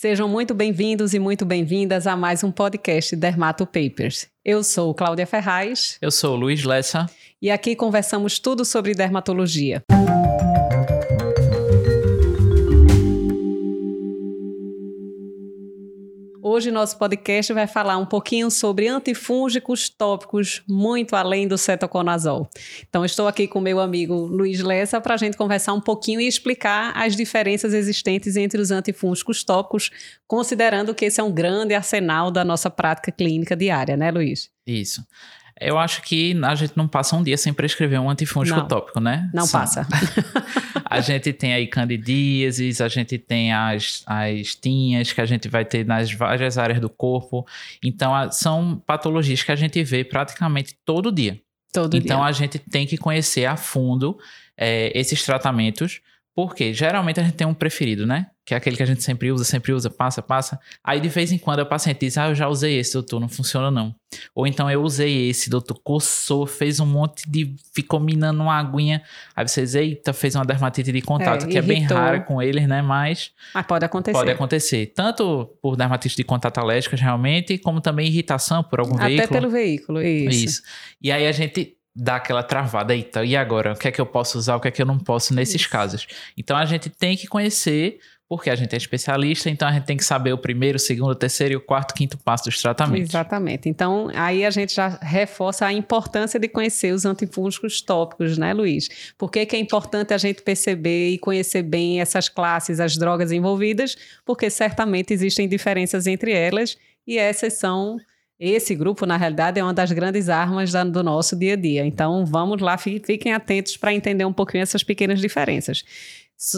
Sejam muito bem-vindos e muito bem-vindas a mais um podcast Dermato Papers. Eu sou Cláudia Ferraz. Eu sou Luiz Lessa. E aqui conversamos tudo sobre dermatologia. Hoje nosso podcast vai falar um pouquinho sobre antifúngicos tópicos muito além do cetoconazol. Então estou aqui com meu amigo Luiz Lessa para a gente conversar um pouquinho e explicar as diferenças existentes entre os antifúngicos tópicos, considerando que esse é um grande arsenal da nossa prática clínica diária, né, Luiz? Isso. Eu acho que a gente não passa um dia sem prescrever um antifúngico não, tópico, né? Não passa. a gente tem aí candidíases, a gente tem as, as tinhas que a gente vai ter nas várias áreas do corpo. Então, são patologias que a gente vê praticamente todo dia. Todo então, dia. a gente tem que conhecer a fundo é, esses tratamentos porque geralmente a gente tem um preferido, né? Que é aquele que a gente sempre usa, sempre usa, passa, passa. Aí de vez em quando a paciente diz: Ah, eu já usei esse, doutor, não funciona não. Ou então eu usei esse, doutor, coçou, fez um monte de. ficou minando uma aguinha. Aí vocês, eita, fez uma dermatite de contato, é, que é bem rara com eles, né? Mas. Mas pode acontecer. Pode acontecer. Tanto por dermatite de contato alérgicas, realmente, como também irritação por algum Até veículo. Até pelo veículo, isso. Isso. E aí a gente dá aquela travada, eita, e agora? O que é que eu posso usar, o que é que eu não posso nesses Isso. casos? Então a gente tem que conhecer, porque a gente é especialista, então a gente tem que saber o primeiro, o segundo, o terceiro e o quarto, quinto passo dos tratamentos. Exatamente. Então aí a gente já reforça a importância de conhecer os antifúngicos tópicos, né, Luiz? Por que, que é importante a gente perceber e conhecer bem essas classes, as drogas envolvidas? Porque certamente existem diferenças entre elas e essas são esse grupo, na realidade, é uma das grandes armas do nosso dia a dia. Então, vamos lá, fiquem atentos para entender um pouquinho essas pequenas diferenças.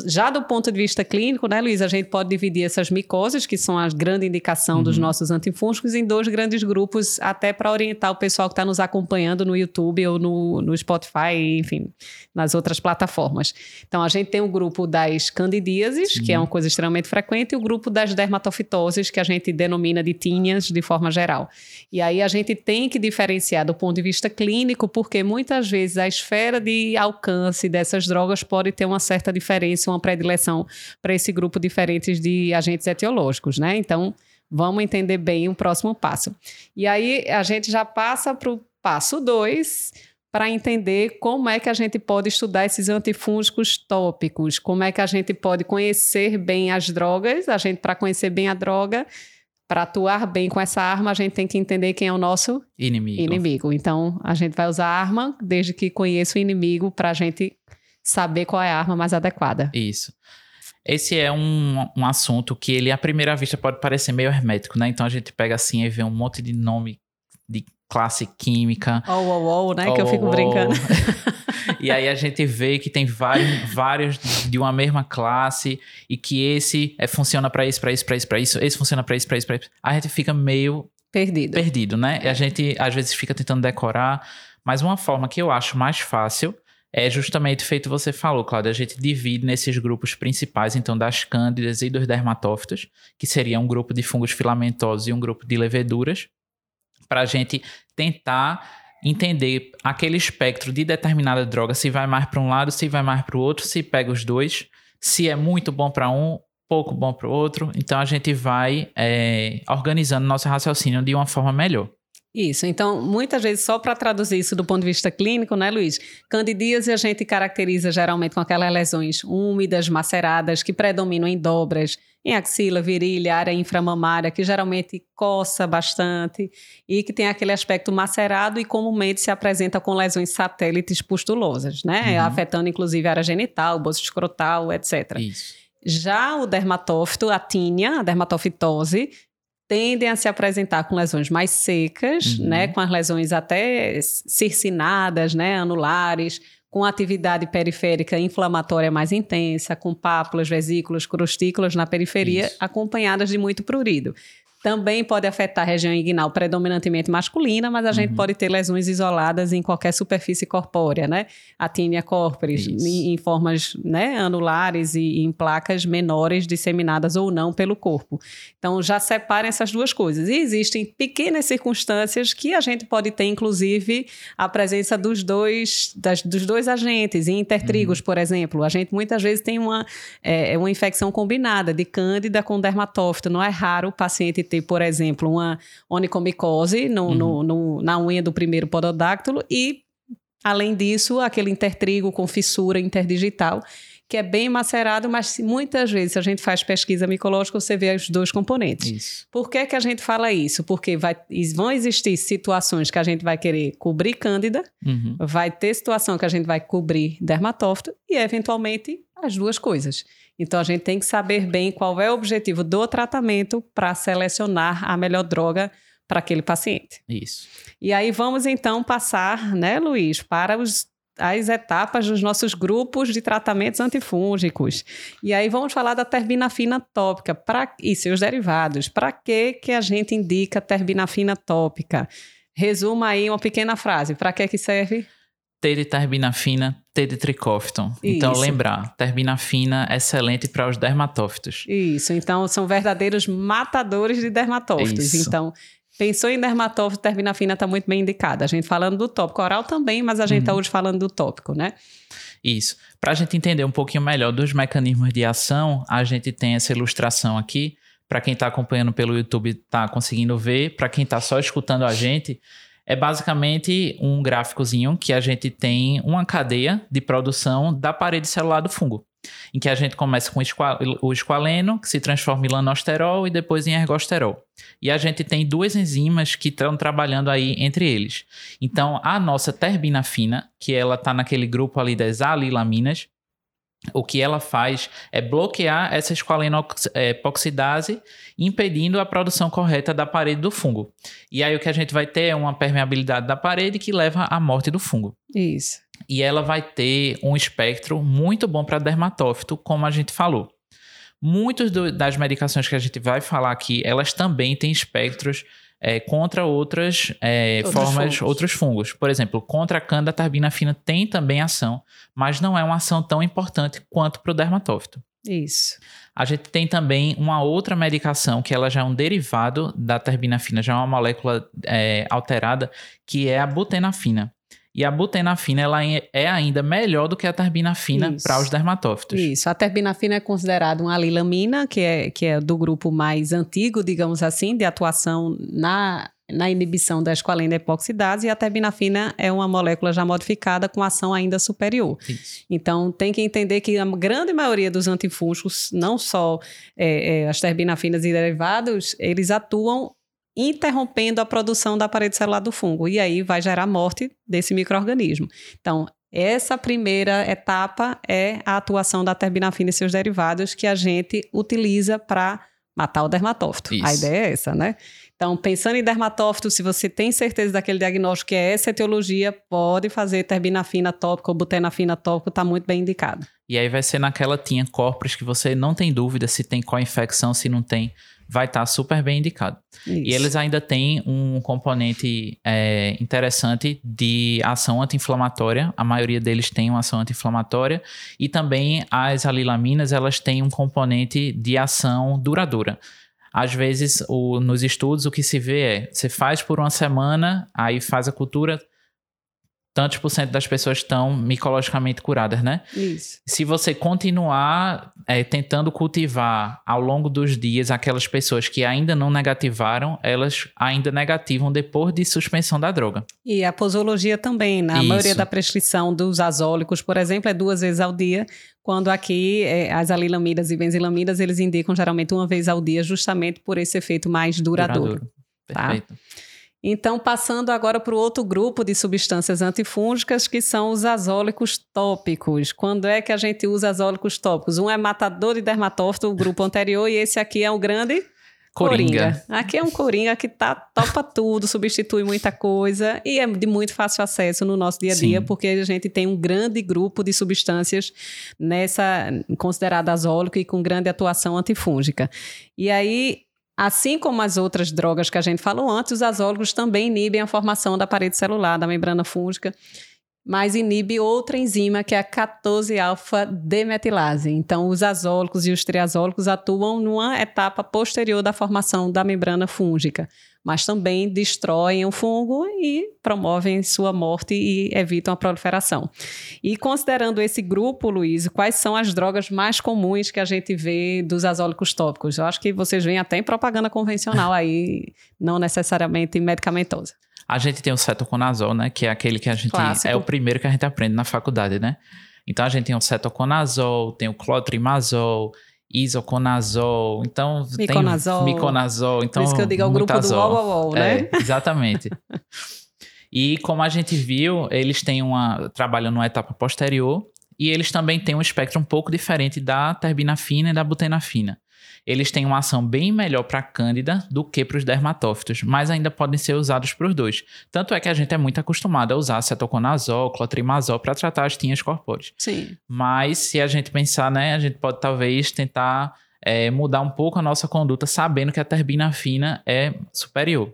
Já do ponto de vista clínico, né, Luiz, a gente pode dividir essas micoses, que são a grande indicação uhum. dos nossos antifúngicos, em dois grandes grupos, até para orientar o pessoal que está nos acompanhando no YouTube ou no, no Spotify, enfim, nas outras plataformas. Então, a gente tem o grupo das candidíases, Sim. que é uma coisa extremamente frequente, e o grupo das dermatofitoses, que a gente denomina de tinhas de forma geral. E aí a gente tem que diferenciar do ponto de vista clínico, porque muitas vezes a esfera de alcance dessas drogas pode ter uma certa diferença preferência, uma predileção para esse grupo diferentes de agentes etiológicos, né? Então, vamos entender bem o próximo passo. E aí a gente já passa para o passo 2, para entender como é que a gente pode estudar esses antifúngicos tópicos, como é que a gente pode conhecer bem as drogas, a gente para conhecer bem a droga, para atuar bem com essa arma, a gente tem que entender quem é o nosso inimigo. inimigo. Então, a gente vai usar a arma desde que conheça o inimigo para a gente saber qual é a arma mais adequada. Isso. Esse é um, um assunto que ele, à primeira vista, pode parecer meio hermético, né? Então a gente pega assim e vê um monte de nome de classe química. Oh, oh, oh, né? Oh, que eu fico oh, brincando. e aí a gente vê que tem vários, vários de uma mesma classe e que esse é, funciona para isso, para isso, para isso, para isso, esse funciona para isso, para isso, para isso. A gente fica meio perdido. Perdido, né? É. E a gente às vezes fica tentando decorar, mas uma forma que eu acho mais fácil é justamente feito você falou, Cláudia. A gente divide nesses grupos principais, então, das cândidas e dos dermatófitos, que seria um grupo de fungos filamentosos e um grupo de leveduras, para a gente tentar entender aquele espectro de determinada droga, se vai mais para um lado, se vai mais para o outro, se pega os dois, se é muito bom para um, pouco bom para o outro. Então, a gente vai é, organizando nosso raciocínio de uma forma melhor. Isso, então, muitas vezes, só para traduzir isso do ponto de vista clínico, né, Luiz? Candidíase a gente caracteriza geralmente com aquelas lesões úmidas, maceradas, que predominam em dobras, em axila, virilha, área inframamária, que geralmente coça bastante e que tem aquele aspecto macerado e comumente se apresenta com lesões satélites pustulosas, né? Uhum. Afetando inclusive a área genital, bolso escrotal, etc. Isso. Já o dermatófito, a tínia, a dermatofitose, tendem a se apresentar com lesões mais secas, uhum. né, com as lesões até circinadas, né, anulares, com atividade periférica inflamatória mais intensa, com pápulas, vesículas, crustículas na periferia, Isso. acompanhadas de muito prurido. Também pode afetar a região inguinal predominantemente masculina, mas a gente uhum. pode ter lesões isoladas em qualquer superfície corpórea, né? A tínia corporis, em, em, formas né, anulares e em placas menores disseminadas ou não pelo corpo. Então, já separem essas duas coisas. E existem pequenas circunstâncias que a gente pode ter, inclusive, a presença dos dois, das, dos dois agentes, em intertrigos, uhum. por exemplo. A gente muitas vezes tem uma, é, uma infecção combinada de cândida com dermatófito. Não é raro o paciente ter, por exemplo, uma onicomicose no, uhum. no, no, na unha do primeiro pododáctilo e, além disso, aquele intertrigo com fissura interdigital que é bem macerado, mas muitas vezes, se a gente faz pesquisa micológica, você vê os dois componentes. Isso. Por que, que a gente fala isso? Porque vai, vão existir situações que a gente vai querer cobrir cândida, uhum. vai ter situação que a gente vai cobrir dermatófito e, eventualmente, as duas coisas. Então, a gente tem que saber bem qual é o objetivo do tratamento para selecionar a melhor droga para aquele paciente. Isso. E aí vamos então passar, né, Luiz, para os as etapas dos nossos grupos de tratamentos antifúngicos. E aí vamos falar da terbinafina tópica pra, e seus derivados. Para que, que a gente indica terbinafina tópica? Resuma aí uma pequena frase. Para que que serve? Terbinafina, T de tricófton. Então, lembrar, terbinafina é excelente para os dermatófitos. Isso, então são verdadeiros matadores de dermatófitos. Isso. Então, Pensou em dermatófito, terbinafina está muito bem indicada. A gente falando do tópico oral também, mas a gente está uhum. hoje falando do tópico, né? Isso. Para a gente entender um pouquinho melhor dos mecanismos de ação, a gente tem essa ilustração aqui. Para quem está acompanhando pelo YouTube, está conseguindo ver. Para quem está só escutando a gente, é basicamente um gráficozinho que a gente tem uma cadeia de produção da parede celular do fungo em que a gente começa com o esqualeno, que se transforma em lanosterol e depois em ergosterol. E a gente tem duas enzimas que estão trabalhando aí entre eles. Então, a nossa terbinafina, que ela está naquele grupo ali das alilaminas, o que ela faz é bloquear essa esqualenoxidase, impedindo a produção correta da parede do fungo. E aí o que a gente vai ter é uma permeabilidade da parede que leva à morte do fungo. Isso e ela vai ter um espectro muito bom para dermatófito, como a gente falou. Muitas das medicações que a gente vai falar aqui, elas também têm espectros é, contra outras é, formas, fungos. outros fungos. Por exemplo, contra a canda tarbinafina tem também ação, mas não é uma ação tão importante quanto para o dermatófito. Isso. A gente tem também uma outra medicação que ela já é um derivado da terbinafina, já é uma molécula é, alterada, que é a butenafina. E a butenafina ela é, é ainda melhor do que a terbinafina para os dermatófitos. Isso. A terbinafina é considerada uma alilamina, que é, que é do grupo mais antigo, digamos assim, de atuação na, na inibição da esqualena epoxidase, e a terbinafina é uma molécula já modificada com ação ainda superior. Isso. Então, tem que entender que a grande maioria dos antifúngicos, não só é, é, as terbinafinas e derivados, eles atuam interrompendo a produção da parede celular do fungo. E aí vai gerar morte desse microorganismo. Então, essa primeira etapa é a atuação da terbinafina e seus derivados que a gente utiliza para matar o dermatófito. Isso. A ideia é essa, né? Então, pensando em dermatófito, se você tem certeza daquele diagnóstico que é essa etiologia, pode fazer terbinafina tópica ou butenafina tópica, está muito bem indicado. E aí vai ser naquela tinha corpus que você não tem dúvida se tem co-infecção, se não tem vai estar tá super bem indicado. Isso. E eles ainda têm um componente é, interessante de ação anti-inflamatória. A maioria deles tem uma ação anti-inflamatória. E também as alilaminas, elas têm um componente de ação duradoura. Às vezes, o, nos estudos, o que se vê é, você faz por uma semana, aí faz a cultura, tantos por cento das pessoas estão micologicamente curadas, né? Isso. Se você continuar é, tentando cultivar ao longo dos dias aquelas pessoas que ainda não negativaram, elas ainda negativam depois de suspensão da droga. E a posologia também, na Isso. maioria da prescrição dos azólicos, por exemplo, é duas vezes ao dia, quando aqui é, as alilamidas e benzilamidas, eles indicam geralmente uma vez ao dia, justamente por esse efeito mais duradouro. duradouro. Tá? Então, passando agora para o outro grupo de substâncias antifúngicas, que são os azólicos tópicos. Quando é que a gente usa azólicos tópicos? Um é matador de dermatófito, o grupo anterior, e esse aqui é o grande Coringa. coringa. Aqui é um coringa que tá, topa tudo, substitui muita coisa e é de muito fácil acesso no nosso dia a dia, Sim. porque a gente tem um grande grupo de substâncias nessa considerada azólico e com grande atuação antifúngica. E aí Assim como as outras drogas que a gente falou antes, os azólogos também inibem a formação da parede celular, da membrana fúngica mas inibe outra enzima que é a 14-alfa-demetilase. Então, os azólicos e os triazólicos atuam numa etapa posterior da formação da membrana fúngica, mas também destroem o fungo e promovem sua morte e evitam a proliferação. E considerando esse grupo, Luiz, quais são as drogas mais comuns que a gente vê dos azólicos tópicos? Eu acho que vocês veem até em propaganda convencional aí, não necessariamente medicamentosa. A gente tem o cetoconazol, né? Que é aquele que a gente. Clássico. É o primeiro que a gente aprende na faculdade, né? Então a gente tem o cetoconazol, tem o clotrimazol, isoconazol, então miconazol. tem miconazol, então Por isso que eu digo é o grupo azol. do UOL, né? É, exatamente. e como a gente viu, eles têm uma trabalham numa etapa posterior e eles também têm um espectro um pouco diferente da terbinafina e da butenafina eles têm uma ação bem melhor para a cândida do que para os dermatófitos, mas ainda podem ser usados para os dois. Tanto é que a gente é muito acostumado a usar cetoconazol, clotrimazol para tratar as tinhas corpóreas. Sim. Mas se a gente pensar, né, a gente pode talvez tentar é, mudar um pouco a nossa conduta sabendo que a terbinafina é superior.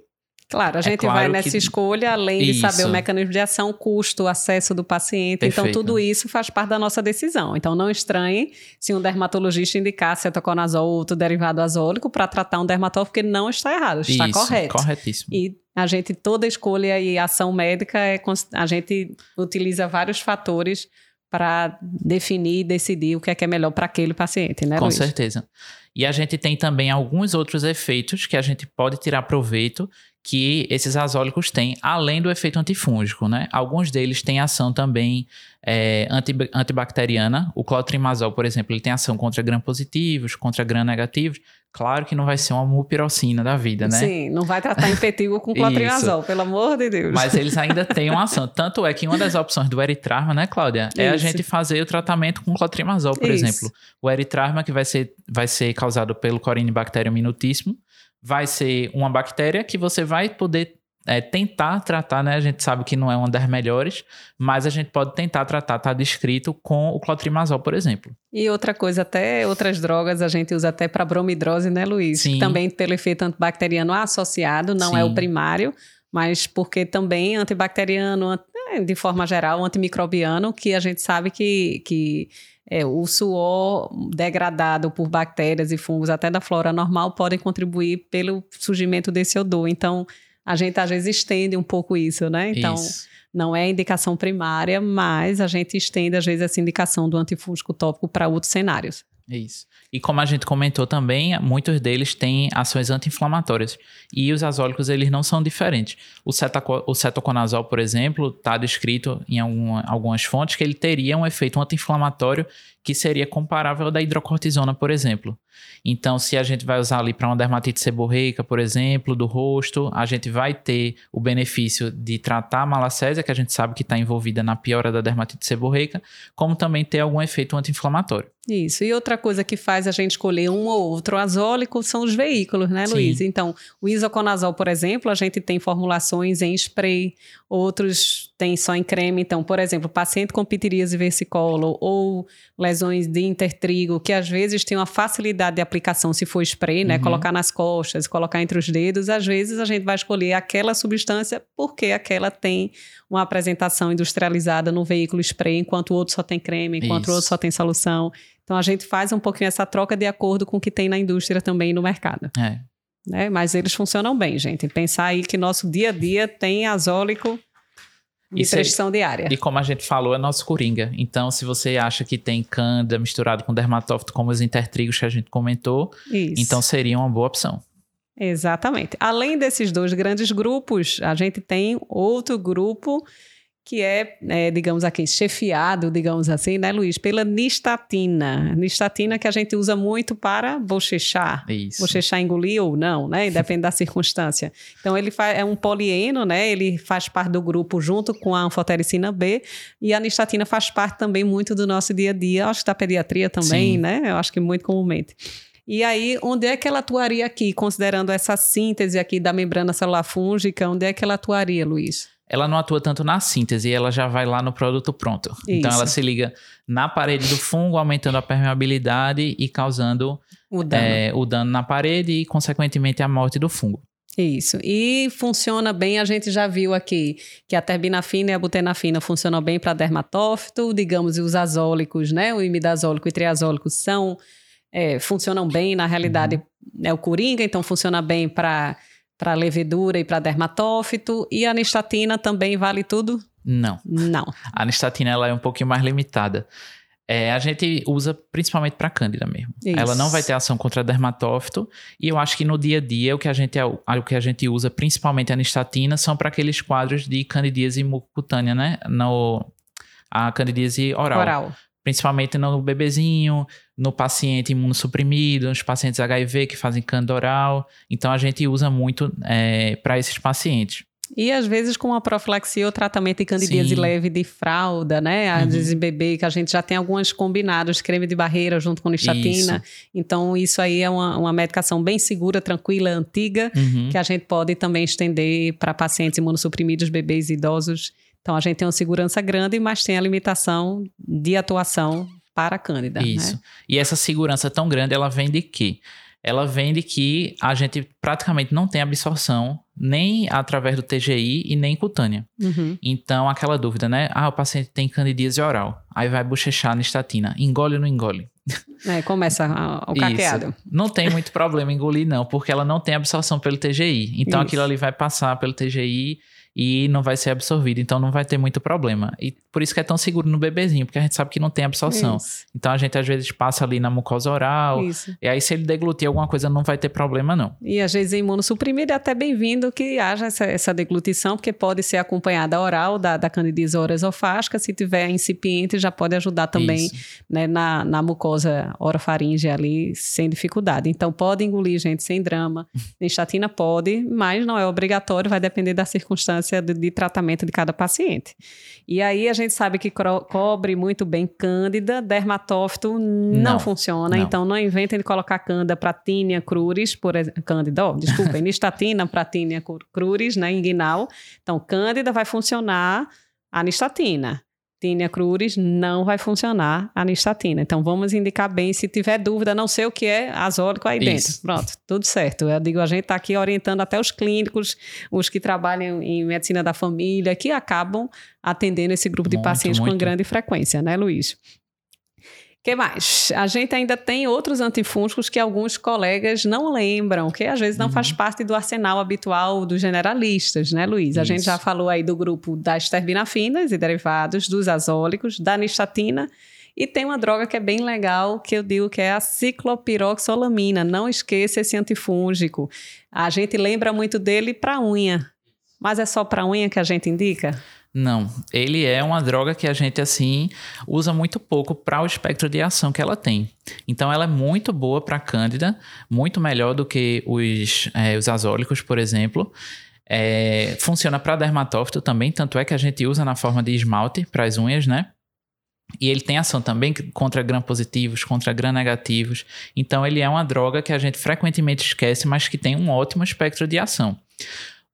Claro, a é gente é claro vai nessa que... escolha, além de saber o mecanismo de ação, custo, acesso do paciente. Então, Perfeito. Então, tudo isso faz parte da nossa decisão. Então, não estranhe se um dermatologista indicar cetoconazol ou outro derivado azólico para tratar um dermatólogo, porque não está errado, está isso, correto. Corretíssimo. E a gente, toda escolha e ação médica, é, a gente utiliza vários fatores para definir e decidir o que é, que é melhor para aquele paciente, né, Com Luiz? certeza. E a gente tem também alguns outros efeitos que a gente pode tirar proveito que esses azólicos têm, além do efeito antifúngico, né? Alguns deles têm ação também é, antibacteriana. O clotrimazol, por exemplo, ele tem ação contra gram-positivos, contra gram-negativos. Claro que não vai ser uma mupirocina da vida, né? Sim, não vai tratar impetigo com clotrimazol, pelo amor de Deus. Mas eles ainda têm uma ação. Tanto é que uma das opções do eritrarma, né, Cláudia? É Isso. a gente fazer o tratamento com clotrimazol, por Isso. exemplo. O eritrarma que vai ser, vai ser causado pelo Corynebacterium minutíssimo, vai ser uma bactéria que você vai poder é, tentar tratar, né? A gente sabe que não é uma das melhores, mas a gente pode tentar tratar, tá descrito com o clotrimazol, por exemplo. E outra coisa, até outras drogas a gente usa até para bromidrose, né, Luiz? Sim. Também pelo efeito antibacteriano associado, não Sim. é o primário, mas porque também antibacteriano, é, de forma geral, antimicrobiano, que a gente sabe que, que é, o suor degradado por bactérias e fungos até da flora normal podem contribuir pelo surgimento desse odor. Então, a gente às vezes estende um pouco isso, né? Então, isso. não é indicação primária, mas a gente estende às vezes essa indicação do antifúngico tópico para outros cenários. Isso. E como a gente comentou também, muitos deles têm ações anti-inflamatórias. E os azólicos, eles não são diferentes. O, cetaco, o cetoconazol, por exemplo, está descrito em alguma, algumas fontes que ele teria um efeito anti-inflamatório que seria comparável ao da hidrocortisona, por exemplo. Então, se a gente vai usar ali para uma dermatite seborreica, por exemplo, do rosto, a gente vai ter o benefício de tratar a malacésia, que a gente sabe que está envolvida na piora da dermatite seborreica, como também ter algum efeito anti-inflamatório. Isso. E outra coisa que faz a gente escolher um ou outro azólico são os veículos, né, Luiz? Sim. Então, o isoconazol, por exemplo, a gente tem formulações em spray, outros tem só em creme. Então, por exemplo, paciente com pitiríase versicolor ou lesões de intertrigo, que às vezes tem uma facilidade de aplicação se for spray, né? Uhum. Colocar nas costas, colocar entre os dedos. Às vezes a gente vai escolher aquela substância porque aquela tem uma apresentação industrializada no veículo spray, enquanto o outro só tem creme, enquanto Isso. o outro só tem solução. Então a gente faz um pouquinho essa troca de acordo com o que tem na indústria também no mercado. É. Né? Mas eles funcionam bem, gente. Pensar aí que nosso dia a dia tem azólico prescrição diária. E como a gente falou, é nosso coringa. Então, se você acha que tem canda misturado com dermatófito, como os intertrigos que a gente comentou, Isso. então seria uma boa opção. Exatamente. Além desses dois grandes grupos, a gente tem outro grupo que é, é, digamos aqui, chefiado, digamos assim, né, Luiz, pela nistatina. Nistatina que a gente usa muito para bochechar. Isso. Bochechar engolir ou não, né? Depende da circunstância. Então, ele é um polieno, né? Ele faz parte do grupo junto com a anfotericina B e a nistatina faz parte também muito do nosso dia a dia, acho que da pediatria também, Sim. né? Eu acho que muito comumente. E aí, onde é que ela atuaria aqui, considerando essa síntese aqui da membrana celular fúngica, onde é que ela atuaria, Luiz? Ela não atua tanto na síntese, ela já vai lá no produto pronto. Isso. Então ela se liga na parede do fungo, aumentando a permeabilidade e causando o dano. É, o dano na parede e, consequentemente, a morte do fungo. Isso. E funciona bem, a gente já viu aqui que a terbinafina e a butenafina funcionam bem para dermatófito, digamos, e os azólicos, né? O imidazólico e triazólico são é, funcionam bem, na realidade, uhum. é o coringa, então funciona bem para para levedura e para dermatófito. E a anistatina também vale tudo? Não. Não. A anistatina ela é um pouquinho mais limitada. É, a gente usa principalmente para cândida mesmo. Isso. Ela não vai ter ação contra dermatófito e eu acho que no dia a dia o que a gente, o que a gente usa principalmente a anistatina são para aqueles quadros de candidíase mucocutânea, né? No, a candidíase oral. Oral. Principalmente no bebezinho, no paciente imunossuprimido, nos pacientes HIV que fazem cândida oral. Então a gente usa muito é, para esses pacientes. E às vezes com a profilaxia ou tratamento de candidíase Sim. leve de fralda, né? Às uhum. vezes bebê, que a gente já tem alguns combinados, creme de barreira junto com nistatina. Isso. Então, isso aí é uma, uma medicação bem segura, tranquila, antiga, uhum. que a gente pode também estender para pacientes imunossuprimidos, bebês idosos. Então, a gente tem uma segurança grande, mas tem a limitação de atuação para a cândida. Né? Isso. Né? E essa segurança tão grande, ela vem de quê? ela vem de que a gente praticamente não tem absorção nem através do TGI e nem cutânea. Uhum. Então, aquela dúvida, né? Ah, o paciente tem candidíase oral. Aí vai bochechar na estatina. Engole ou não engole? É, começa o caqueado. Isso. Não tem muito problema engolir, não, porque ela não tem absorção pelo TGI. Então, Isso. aquilo ali vai passar pelo TGI e não vai ser absorvido, então não vai ter muito problema. E por isso que é tão seguro no bebezinho, porque a gente sabe que não tem absorção. Isso. Então a gente às vezes passa ali na mucosa oral, isso. e aí se ele deglutir alguma coisa não vai ter problema não. E às vezes imunossuprimido é até bem-vindo que haja essa, essa, deglutição, porque pode ser acompanhada oral da, da candidíase oroesofágica, se tiver incipiente já pode ajudar também né, na, na mucosa orofaringe ali sem dificuldade. Então pode engolir gente sem drama, estatina pode, mas não é obrigatório, vai depender da circunstância de, de tratamento de cada paciente. E aí a gente sabe que cobre muito bem cândida, dermatófito não, não funciona, não. então não inventem de colocar cândida para tínia cruris, por exemplo, cândida, oh, desculpa, enistatina para tínia cruris, né, inguinal. Então cândida vai funcionar a anistatina. Tinea cruris não vai funcionar a nistatina. Então vamos indicar bem, se tiver dúvida, não sei o que é azólico aí Isso. dentro. Pronto, tudo certo. Eu digo, a gente está aqui orientando até os clínicos, os que trabalham em medicina da família, que acabam atendendo esse grupo de muito, pacientes muito. com grande frequência, né, Luiz? Que mais? A gente ainda tem outros antifúngicos que alguns colegas não lembram, que às vezes não uhum. faz parte do arsenal habitual dos generalistas, né, Luiz? Isso. A gente já falou aí do grupo das terbinafinas e derivados, dos azólicos, da nistatina, e tem uma droga que é bem legal, que eu digo que é a ciclopiroxolamina. Não esqueça esse antifúngico. A gente lembra muito dele para unha, mas é só para unha que a gente indica? Não, ele é uma droga que a gente assim usa muito pouco para o espectro de ação que ela tem. Então ela é muito boa para cândida, muito melhor do que os, é, os azólicos, por exemplo. É, funciona para dermatófito também, tanto é que a gente usa na forma de esmalte para as unhas, né? E ele tem ação também contra gram positivos, contra gram negativos. Então ele é uma droga que a gente frequentemente esquece, mas que tem um ótimo espectro de ação.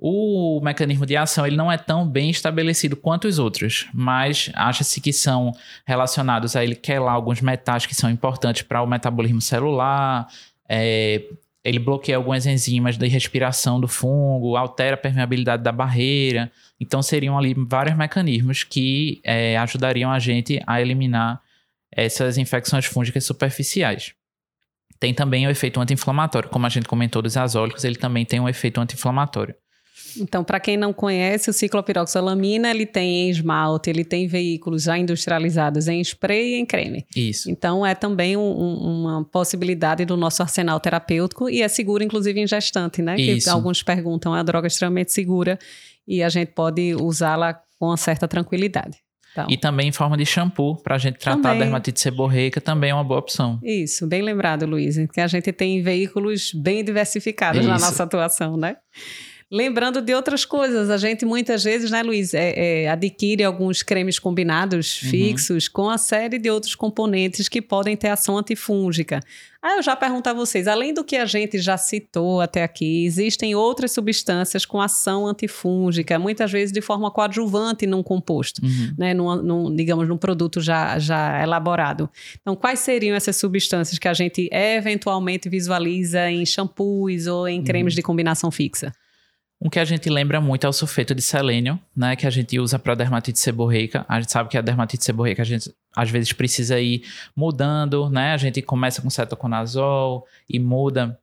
O mecanismo de ação ele não é tão bem estabelecido quanto os outros, mas acha-se que são relacionados a ele quer lá alguns metais que são importantes para o metabolismo celular, é, ele bloqueia algumas enzimas de respiração do fungo, altera a permeabilidade da barreira. Então seriam ali vários mecanismos que é, ajudariam a gente a eliminar essas infecções fúngicas superficiais. Tem também o efeito anti-inflamatório, como a gente comentou dos azólicos, ele também tem um efeito anti-inflamatório. Então, para quem não conhece, o ciclopiroxalamina, ele tem em esmalte, ele tem veículos já industrializados em spray e em creme. Isso. Então, é também um, uma possibilidade do nosso arsenal terapêutico e é seguro, inclusive, em gestante, né? Isso. Que alguns perguntam, é uma droga extremamente segura e a gente pode usá-la com uma certa tranquilidade. Então, e também em forma de shampoo, para a gente tratar também, a dermatite seborreica, também é uma boa opção. Isso, bem lembrado, Luiz, que a gente tem veículos bem diversificados Isso. na nossa atuação, né? Lembrando de outras coisas, a gente muitas vezes, né, Luiz, é, é, adquire alguns cremes combinados uhum. fixos com a série de outros componentes que podem ter ação antifúngica. Aí eu já pergunto a vocês, além do que a gente já citou até aqui, existem outras substâncias com ação antifúngica, muitas vezes de forma coadjuvante num composto, uhum. né, num, num, digamos, num produto já, já elaborado. Então, quais seriam essas substâncias que a gente eventualmente visualiza em shampoos ou em cremes uhum. de combinação fixa? Um que a gente lembra muito é o sulfeto de selênio, né, que a gente usa para dermatite seborreica. A gente sabe que a dermatite seborreica a gente às vezes precisa ir mudando, né? A gente começa com cetoconazol e muda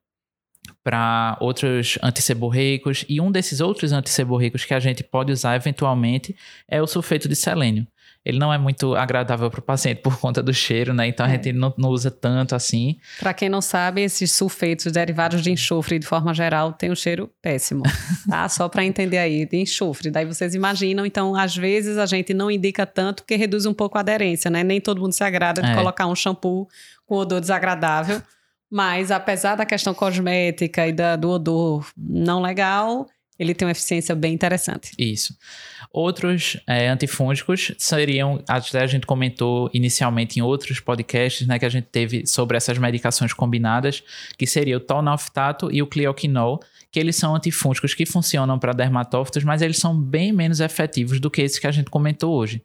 para outros antisseborreicos e um desses outros antisseborreicos que a gente pode usar eventualmente é o sulfeto de selênio ele não é muito agradável para o paciente por conta do cheiro, né? Então a é. gente não, não, usa tanto assim. Para quem não sabe, esses sulfetos derivados de enxofre, de forma geral, tem um cheiro péssimo, tá? Só para entender aí, de enxofre. Daí vocês imaginam, então às vezes a gente não indica tanto porque reduz um pouco a aderência, né? Nem todo mundo se agrada de é. colocar um shampoo com odor desagradável. Mas apesar da questão cosmética e da, do odor não legal, ele tem uma eficiência bem interessante. Isso. Outros é, antifúngicos seriam, até a gente comentou inicialmente em outros podcasts, né, que a gente teve sobre essas medicações combinadas, que seria o tolnaftato e o clioquinol, que eles são antifúngicos que funcionam para dermatófitos, mas eles são bem menos efetivos do que esses que a gente comentou hoje.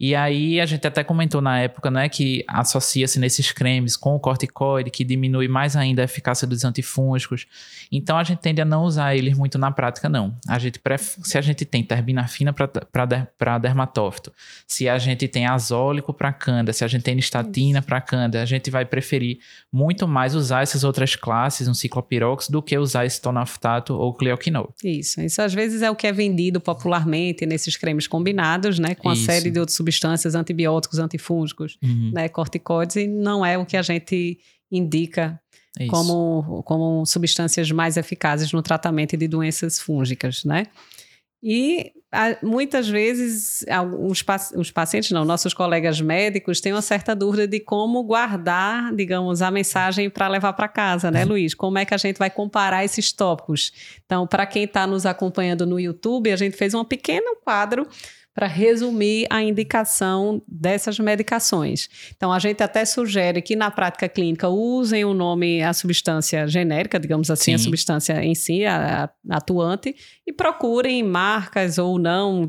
E aí a gente até comentou na época, né, que associa-se nesses cremes com o corticoide, que diminui mais ainda a eficácia dos antifúngicos. Então a gente tende a não usar eles muito na prática, não. A gente se a gente tem terbinafina para dermatófito, se a gente tem azólico para canda, se a gente tem nistatina para canda, a gente vai preferir muito mais usar essas outras classes, um ciclopirox, do que usar esse tonaftato ou cleoquinol. Isso, isso às vezes é o que é vendido popularmente nesses cremes combinados, né, com a série de outros substâncias antibióticos, antifúngicos, uhum. né, corticoides, e não é o que a gente indica como, como substâncias mais eficazes no tratamento de doenças fúngicas, né? E muitas vezes os, os, pacientes, não, nossos colegas médicos têm uma certa dúvida de como guardar, digamos, a mensagem para levar para casa, né, uhum. Luiz? Como é que a gente vai comparar esses tópicos? Então, para quem está nos acompanhando no YouTube, a gente fez um pequeno quadro para resumir a indicação dessas medicações. Então, a gente até sugere que na prática clínica usem o nome, a substância genérica, digamos assim, Sim. a substância em si, a, a atuante, e procurem marcas ou não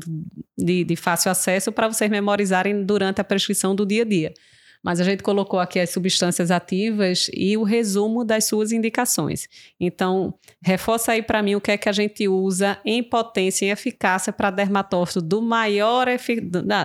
de, de fácil acesso para vocês memorizarem durante a prescrição do dia a dia mas a gente colocou aqui as substâncias ativas e o resumo das suas indicações. Então, reforça aí para mim o que é que a gente usa em potência e eficácia para dermatófito do maior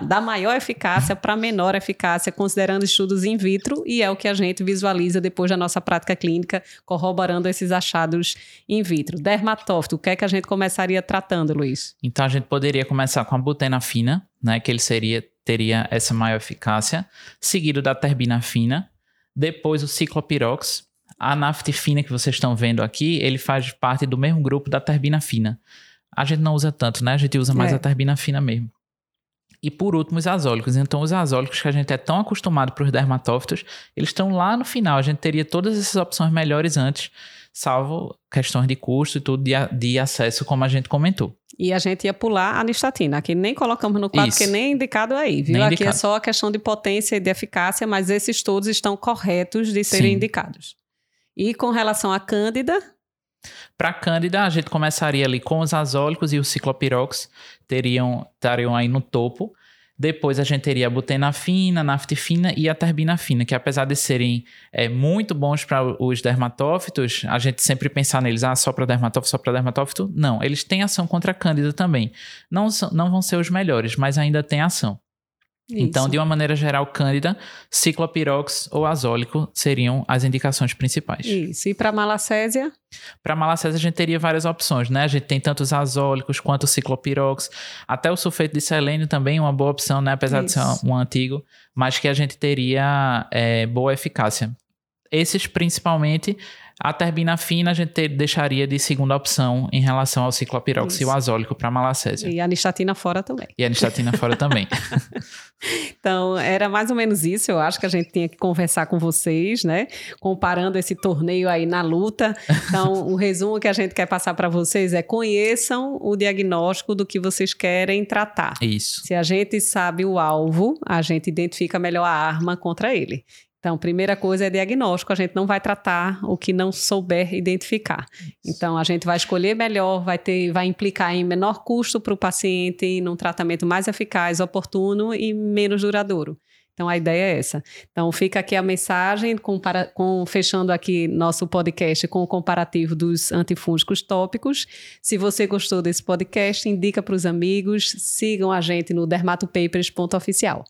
da, maior eficácia para menor eficácia, considerando estudos in vitro, e é o que a gente visualiza depois da nossa prática clínica, corroborando esses achados in vitro. Dermatófito, o que é que a gente começaria tratando, Luiz? Então, a gente poderia começar com a butenafina, né, que ele seria teria essa maior eficácia, seguido da terbinafina, depois o ciclopirox, a naftifina que vocês estão vendo aqui, ele faz parte do mesmo grupo da terbinafina. A gente não usa tanto, né? A gente usa mais é. a terbinafina mesmo. E por último, os azólicos. Então, os azólicos que a gente é tão acostumado para os dermatófitos, eles estão lá no final. A gente teria todas essas opções melhores antes, salvo questões de custo e tudo de, de acesso, como a gente comentou. E a gente ia pular a nistatina. Aqui nem colocamos no quadro, Isso. porque nem indicado aí, viu? Nem Aqui é indicado. é só a questão de potência e de eficácia, mas esses todos estão corretos de serem Sim. indicados. E com relação à cândida, para Cândida, a gente começaria ali com os azólicos e os ciclopirox teriam estariam aí no topo. Depois a gente teria a butenafina, naftifina e a terbinafina, que apesar de serem é, muito bons para os dermatófitos, a gente sempre pensar neles, ah, só para dermatófito, só para dermatófito. Não, eles têm ação contra a cândida também. Não, não vão ser os melhores, mas ainda tem ação. Isso. Então, de uma maneira geral, cândida, ciclopirox ou azólico seriam as indicações principais. Isso. E para malacésia? Para malacésia a gente teria várias opções, né? A gente tem tanto os azólicos quanto o ciclopirox, até o sulfeto de selênio também uma boa opção, né? Apesar Isso. de ser um, um, antigo, mas que a gente teria é, boa eficácia. Esses principalmente A terbina fina a gente ter, deixaria de segunda opção em relação ao ciclopiroxil azólico para malacésia. E a anistatina fora também. E a anistatina fora também. então, era mais ou menos isso. Eu acho que a gente tinha que conversar com vocês, né? Comparando esse torneio aí na luta. Então, o resumo que a gente quer passar para vocês é conheçam o diagnóstico do que vocês querem tratar. Isso. Se a gente sabe o alvo, a gente identifica melhor a arma contra ele. Então, primeira coisa é diagnóstico, a gente não vai tratar o que não souber identificar. Então, a gente vai escolher melhor, vai ter, vai implicar em menor custo para o paciente, num tratamento mais eficaz, oportuno e menos duradouro. Então, a ideia é essa. Então, fica aqui a mensagem, compara, com, fechando aqui nosso podcast com o comparativo dos antifúngicos tópicos. Se você gostou desse podcast, indica para os amigos, sigam a gente no dermatopapers.oficial.